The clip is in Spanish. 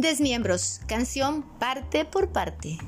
Desmiembros, canción parte por parte.